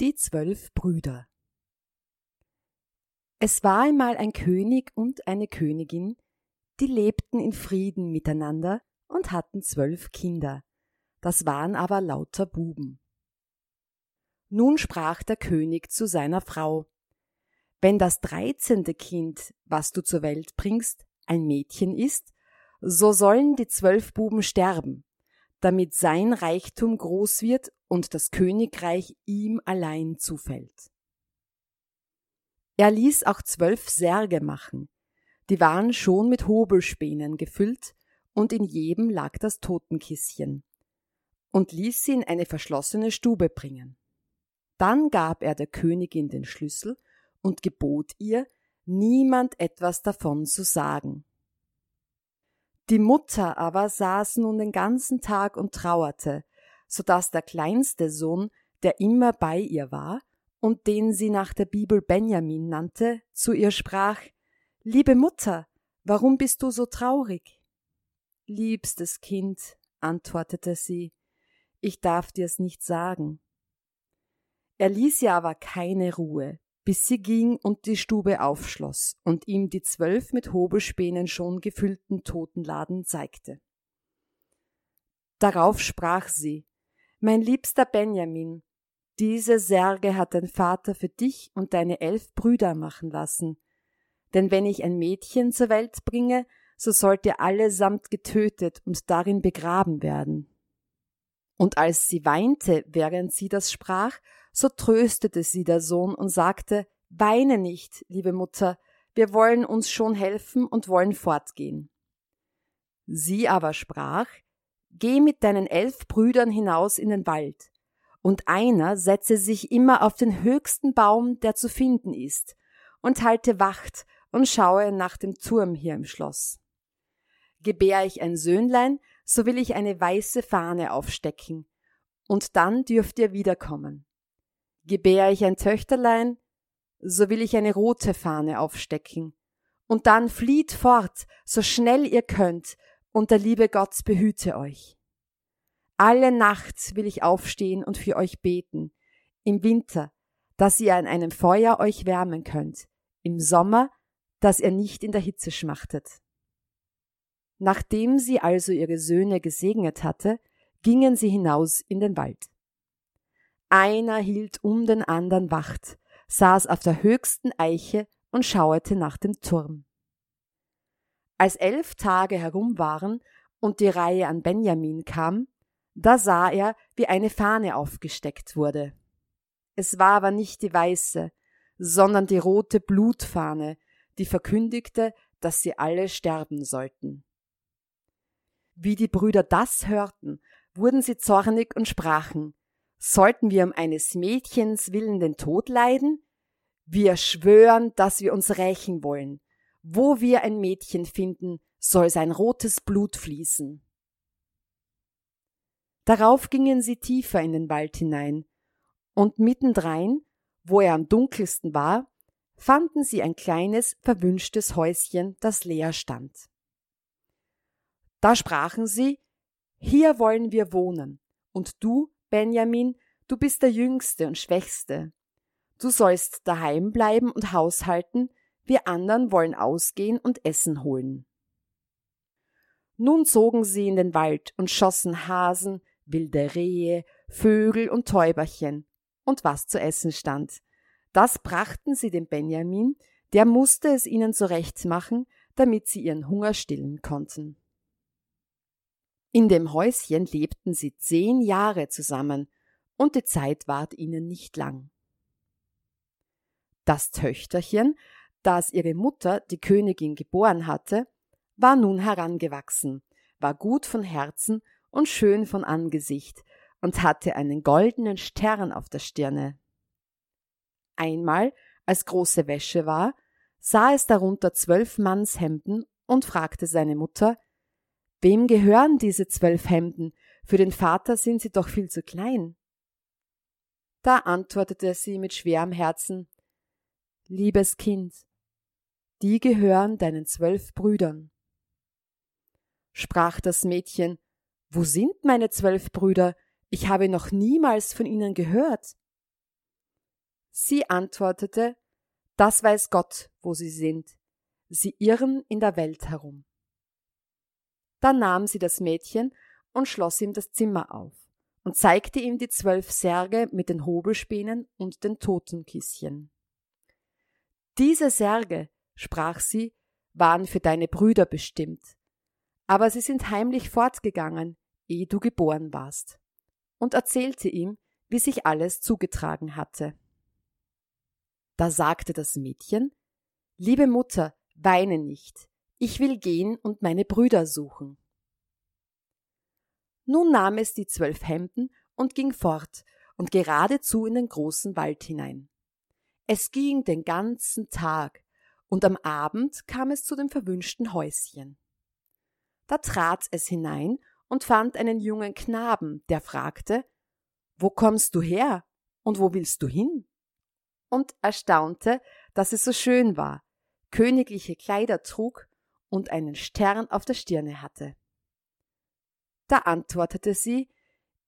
Die zwölf Brüder Es war einmal ein König und eine Königin, die lebten in Frieden miteinander und hatten zwölf Kinder. Das waren aber lauter Buben. Nun sprach der König zu seiner Frau Wenn das dreizehnte Kind, was du zur Welt bringst, ein Mädchen ist, so sollen die zwölf Buben sterben, damit sein Reichtum groß wird und das Königreich ihm allein zufällt. Er ließ auch zwölf Särge machen, die waren schon mit Hobelspänen gefüllt, und in jedem lag das Totenkisschen, und ließ sie in eine verschlossene Stube bringen. Dann gab er der Königin den Schlüssel und gebot ihr, niemand etwas davon zu sagen. Die Mutter aber saß nun den ganzen Tag und trauerte, so dass der kleinste Sohn, der immer bei ihr war und den sie nach der Bibel Benjamin nannte, zu ihr sprach Liebe Mutter, warum bist du so traurig? Liebstes Kind, antwortete sie, ich darf dir's nicht sagen. Er ließ ihr aber keine Ruhe, bis sie ging und die Stube aufschloss und ihm die zwölf mit Hobelspänen schon gefüllten Totenladen zeigte. Darauf sprach sie Mein liebster Benjamin, diese Särge hat dein Vater für dich und deine elf Brüder machen lassen. Denn wenn ich ein Mädchen zur Welt bringe, so sollt ihr allesamt getötet und darin begraben werden. Und als sie weinte, während sie das sprach, so tröstete sie der Sohn und sagte, Weine nicht, liebe Mutter, wir wollen uns schon helfen und wollen fortgehen. Sie aber sprach, Geh mit deinen elf Brüdern hinaus in den Wald, und einer setze sich immer auf den höchsten Baum, der zu finden ist, und halte Wacht und schaue nach dem Turm hier im Schloss. Gebär ich ein Söhnlein, so will ich eine weiße Fahne aufstecken, und dann dürft ihr wiederkommen. Gebär ich ein Töchterlein, so will ich eine rote Fahne aufstecken, und dann flieht fort, so schnell ihr könnt, und der liebe Gott behüte euch. Alle Nacht will ich aufstehen und für euch beten, im Winter, dass ihr an einem Feuer euch wärmen könnt, im Sommer, dass ihr nicht in der Hitze schmachtet. Nachdem sie also ihre Söhne gesegnet hatte, gingen sie hinaus in den Wald. Einer hielt um den anderen Wacht, saß auf der höchsten Eiche und schauete nach dem Turm. Als elf Tage herum waren und die Reihe an Benjamin kam, da sah er, wie eine Fahne aufgesteckt wurde. Es war aber nicht die weiße, sondern die rote Blutfahne, die verkündigte, dass sie alle sterben sollten. Wie die Brüder das hörten, wurden sie zornig und sprachen, sollten wir um eines Mädchens willen den Tod leiden? Wir schwören, dass wir uns rächen wollen. Wo wir ein Mädchen finden, soll sein rotes Blut fließen. Darauf gingen sie tiefer in den Wald hinein, und mittendrein, wo er am dunkelsten war, fanden sie ein kleines, verwünschtes Häuschen, das leer stand. Da sprachen sie, hier wollen wir wohnen, und du, Benjamin, du bist der Jüngste und Schwächste. Du sollst daheim bleiben und haushalten, wir anderen wollen ausgehen und Essen holen. Nun zogen sie in den Wald und schossen Hasen, wilde Rehe, Vögel und Täuberchen und was zu essen stand. Das brachten sie dem Benjamin, der musste es ihnen zurechtmachen, damit sie ihren Hunger stillen konnten. In dem Häuschen lebten sie zehn Jahre zusammen, und die Zeit ward ihnen nicht lang. Das Töchterchen, das ihre Mutter, die Königin, geboren hatte, war nun herangewachsen, war gut von Herzen und schön von Angesicht und hatte einen goldenen Stern auf der Stirne. Einmal, als große Wäsche war, sah es darunter zwölf Mannshemden und fragte seine Mutter, Wem gehören diese zwölf Hemden? Für den Vater sind sie doch viel zu klein. Da antwortete sie mit schwerem Herzen, Liebes Kind, die gehören deinen zwölf Brüdern. Sprach das Mädchen, Wo sind meine zwölf Brüder? Ich habe noch niemals von ihnen gehört. Sie antwortete, Das weiß Gott, wo sie sind. Sie irren in der Welt herum. Dann nahm sie das Mädchen und schloss ihm das Zimmer auf und zeigte ihm die zwölf Särge mit den Hobelspänen und den Totenkisschen. Diese Särge, sprach sie, waren für deine Brüder bestimmt, aber sie sind heimlich fortgegangen, ehe du geboren warst, und erzählte ihm, wie sich alles zugetragen hatte. Da sagte das Mädchen, Liebe Mutter, weine nicht, ich will gehen und meine Brüder suchen. Nun nahm es die zwölf Hemden und ging fort und geradezu in den großen Wald hinein. Es ging den ganzen Tag, und am Abend kam es zu dem verwünschten Häuschen. Da trat es hinein und fand einen jungen Knaben, der fragte Wo kommst du her und wo willst du hin? und erstaunte, dass es so schön war, königliche Kleider trug und einen Stern auf der Stirne hatte. Da antwortete sie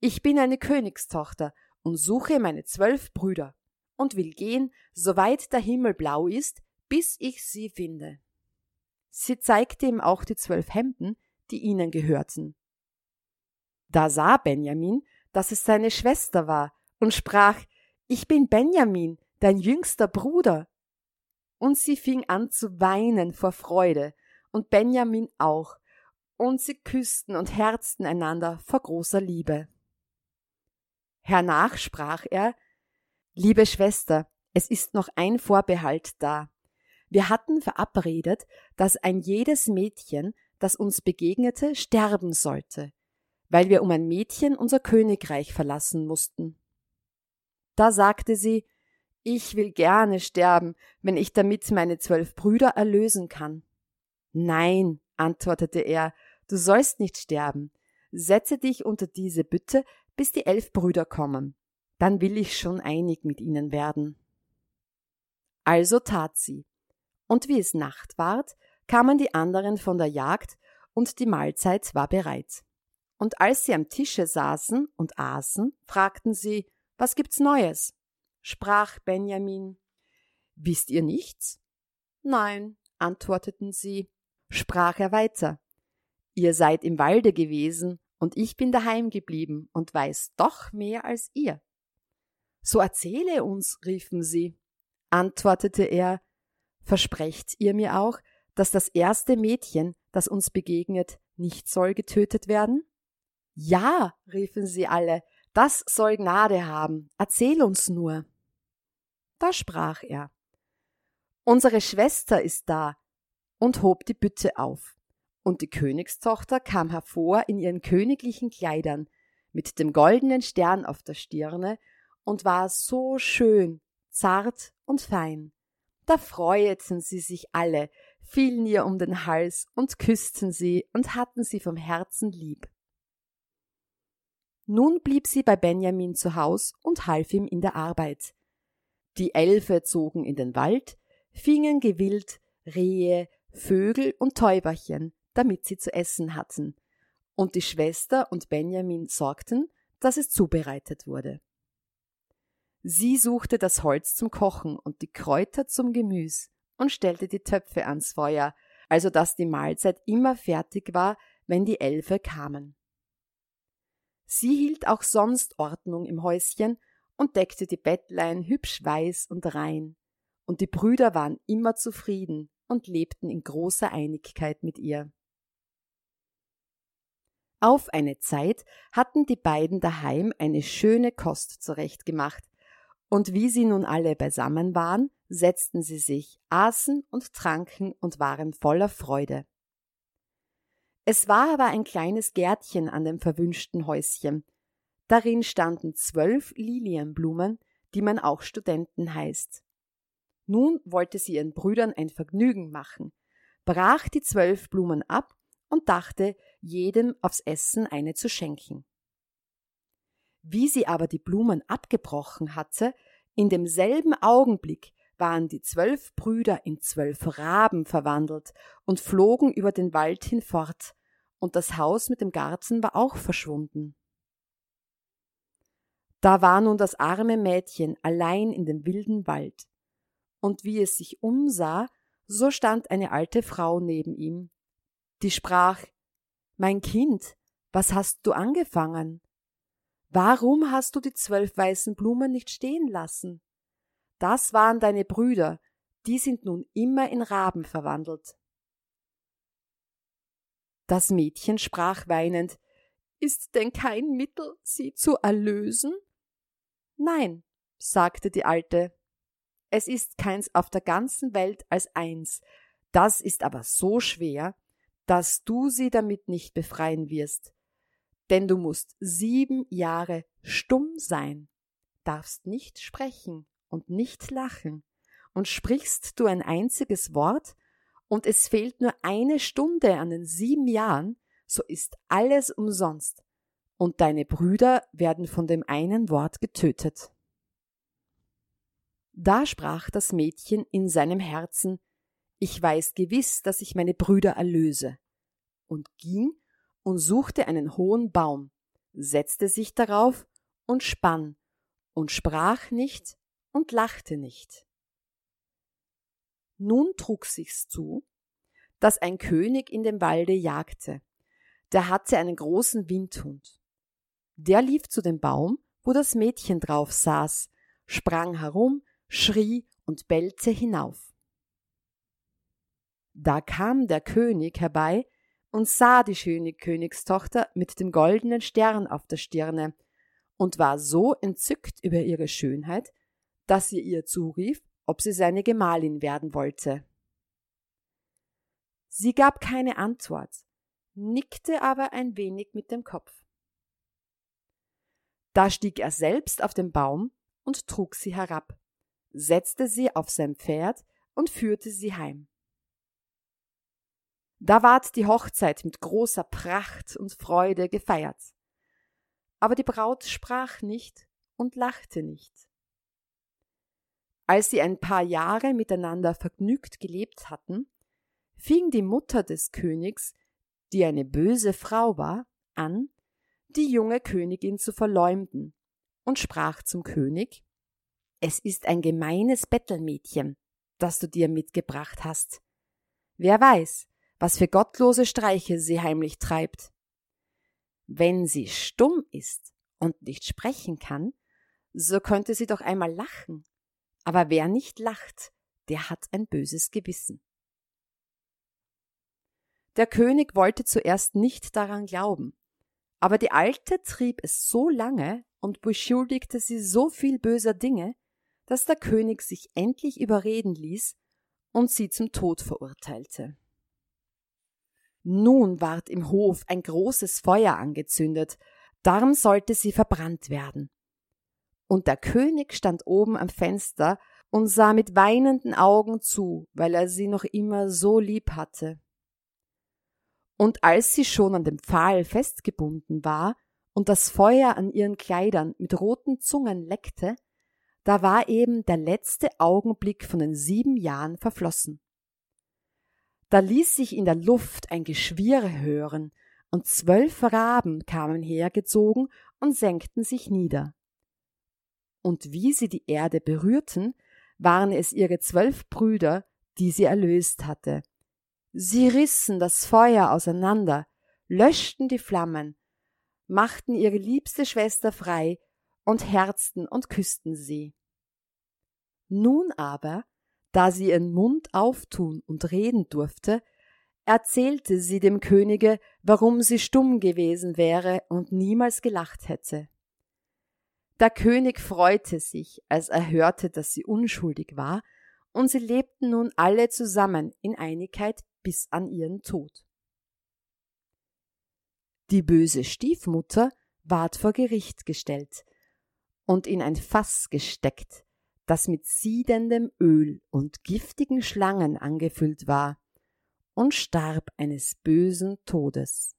Ich bin eine Königstochter und suche meine zwölf Brüder und will gehen, soweit der Himmel blau ist, bis ich sie finde. Sie zeigte ihm auch die zwölf Hemden, die ihnen gehörten. Da sah Benjamin, dass es seine Schwester war, und sprach Ich bin Benjamin, dein jüngster Bruder. Und sie fing an zu weinen vor Freude, und Benjamin auch, und sie küssten und herzten einander vor großer Liebe. Hernach sprach er Liebe Schwester, es ist noch ein Vorbehalt da. Wir hatten verabredet, dass ein jedes Mädchen, das uns begegnete, sterben sollte, weil wir um ein Mädchen unser Königreich verlassen mussten. Da sagte sie, ich will gerne sterben, wenn ich damit meine zwölf Brüder erlösen kann. Nein, antwortete er, du sollst nicht sterben. Setze dich unter diese Bütte, bis die elf Brüder kommen. Dann will ich schon einig mit ihnen werden. Also tat sie. Und wie es Nacht ward, kamen die anderen von der Jagd, und die Mahlzeit war bereit. Und als sie am Tische saßen und aßen, fragten sie, was gibt's Neues? sprach Benjamin. Wisst ihr nichts? Nein, antworteten sie. Sprach er weiter. Ihr seid im Walde gewesen, und ich bin daheim geblieben und weiß doch mehr als ihr. So erzähle uns, riefen sie. Antwortete er, versprecht ihr mir auch, dass das erste Mädchen, das uns begegnet, nicht soll getötet werden? Ja, riefen sie alle, das soll Gnade haben, erzähl uns nur. Da sprach er Unsere Schwester ist da und hob die Bütte auf. Und die Königstochter kam hervor in ihren königlichen Kleidern, mit dem goldenen Stern auf der Stirne, und war so schön, zart und fein. Da freueten sie sich alle, fielen ihr um den Hals und küssten sie und hatten sie vom Herzen lieb. Nun blieb sie bei Benjamin zu Haus und half ihm in der Arbeit. Die Elfe zogen in den Wald, fingen gewild Rehe, Vögel und Täuberchen, damit sie zu essen hatten, und die Schwester und Benjamin sorgten, dass es zubereitet wurde. Sie suchte das Holz zum Kochen und die Kräuter zum Gemüs und stellte die Töpfe ans Feuer, also dass die Mahlzeit immer fertig war, wenn die Elfe kamen. Sie hielt auch sonst Ordnung im Häuschen und deckte die Bettlein hübsch weiß und rein, und die Brüder waren immer zufrieden und lebten in großer Einigkeit mit ihr. Auf eine Zeit hatten die beiden daheim eine schöne Kost zurechtgemacht, und wie sie nun alle beisammen waren, setzten sie sich, aßen und tranken und waren voller Freude. Es war aber ein kleines Gärtchen an dem verwünschten Häuschen, Darin standen zwölf Lilienblumen, die man auch Studenten heißt. Nun wollte sie ihren Brüdern ein Vergnügen machen, brach die zwölf Blumen ab und dachte, jedem aufs Essen eine zu schenken. Wie sie aber die Blumen abgebrochen hatte, in demselben Augenblick waren die zwölf Brüder in zwölf Raben verwandelt und flogen über den Wald hinfort, und das Haus mit dem Garten war auch verschwunden. Da war nun das arme Mädchen allein in dem wilden Wald, und wie es sich umsah, so stand eine alte Frau neben ihm, die sprach Mein Kind, was hast du angefangen? Warum hast du die zwölf weißen Blumen nicht stehen lassen? Das waren deine Brüder, die sind nun immer in Raben verwandelt. Das Mädchen sprach weinend Ist denn kein Mittel, sie zu erlösen? Nein, sagte die Alte, es ist keins auf der ganzen Welt als eins, das ist aber so schwer, dass du sie damit nicht befreien wirst denn du musst sieben Jahre stumm sein, darfst nicht sprechen und nicht lachen, und sprichst du ein einziges Wort, und es fehlt nur eine Stunde an den sieben Jahren, so ist alles umsonst, und deine Brüder werden von dem einen Wort getötet. Da sprach das Mädchen in seinem Herzen, ich weiß gewiss, dass ich meine Brüder erlöse, und ging und suchte einen hohen Baum, setzte sich darauf und spann und sprach nicht und lachte nicht. Nun trug sich's zu, dass ein König in dem Walde jagte. Der hatte einen großen Windhund. Der lief zu dem Baum, wo das Mädchen drauf saß, sprang herum, schrie und bellte hinauf. Da kam der König herbei und sah die schöne Königstochter mit dem goldenen Stern auf der Stirne und war so entzückt über ihre Schönheit, dass sie ihr zurief, ob sie seine Gemahlin werden wollte. Sie gab keine Antwort, nickte aber ein wenig mit dem Kopf. Da stieg er selbst auf den Baum und trug sie herab, setzte sie auf sein Pferd und führte sie heim. Da ward die Hochzeit mit großer Pracht und Freude gefeiert. Aber die Braut sprach nicht und lachte nicht. Als sie ein paar Jahre miteinander vergnügt gelebt hatten, fing die Mutter des Königs, die eine böse Frau war, an, die junge Königin zu verleumden und sprach zum König Es ist ein gemeines Bettelmädchen, das du dir mitgebracht hast. Wer weiß, was für gottlose Streiche sie heimlich treibt. Wenn sie stumm ist und nicht sprechen kann, so könnte sie doch einmal lachen. Aber wer nicht lacht, der hat ein böses Gewissen. Der König wollte zuerst nicht daran glauben, aber die Alte trieb es so lange und beschuldigte sie so viel böser Dinge, dass der König sich endlich überreden ließ und sie zum Tod verurteilte. Nun ward im Hof ein großes Feuer angezündet, darum sollte sie verbrannt werden. Und der König stand oben am Fenster und sah mit weinenden Augen zu, weil er sie noch immer so lieb hatte. Und als sie schon an dem Pfahl festgebunden war und das Feuer an ihren Kleidern mit roten Zungen leckte, da war eben der letzte Augenblick von den sieben Jahren verflossen. Da ließ sich in der Luft ein Geschwirre hören, und zwölf Raben kamen hergezogen und senkten sich nieder. Und wie sie die Erde berührten, waren es ihre zwölf Brüder, die sie erlöst hatte. Sie rissen das Feuer auseinander, löschten die Flammen, machten ihre liebste Schwester frei und herzten und küssten sie. Nun aber da sie ihren Mund auftun und reden durfte, erzählte sie dem Könige, warum sie stumm gewesen wäre und niemals gelacht hätte. Der König freute sich, als er hörte, dass sie unschuldig war, und sie lebten nun alle zusammen in Einigkeit bis an ihren Tod. Die böse Stiefmutter ward vor Gericht gestellt und in ein Fass gesteckt, das mit siedendem Öl und giftigen Schlangen angefüllt war, und starb eines bösen Todes.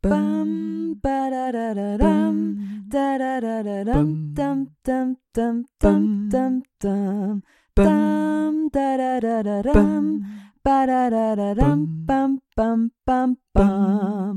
Bam, ba da da da dam, da da da da dam, dam dam dam dam dam dam, dam da da da da dam, ba da da da dam, bam bam bam bam.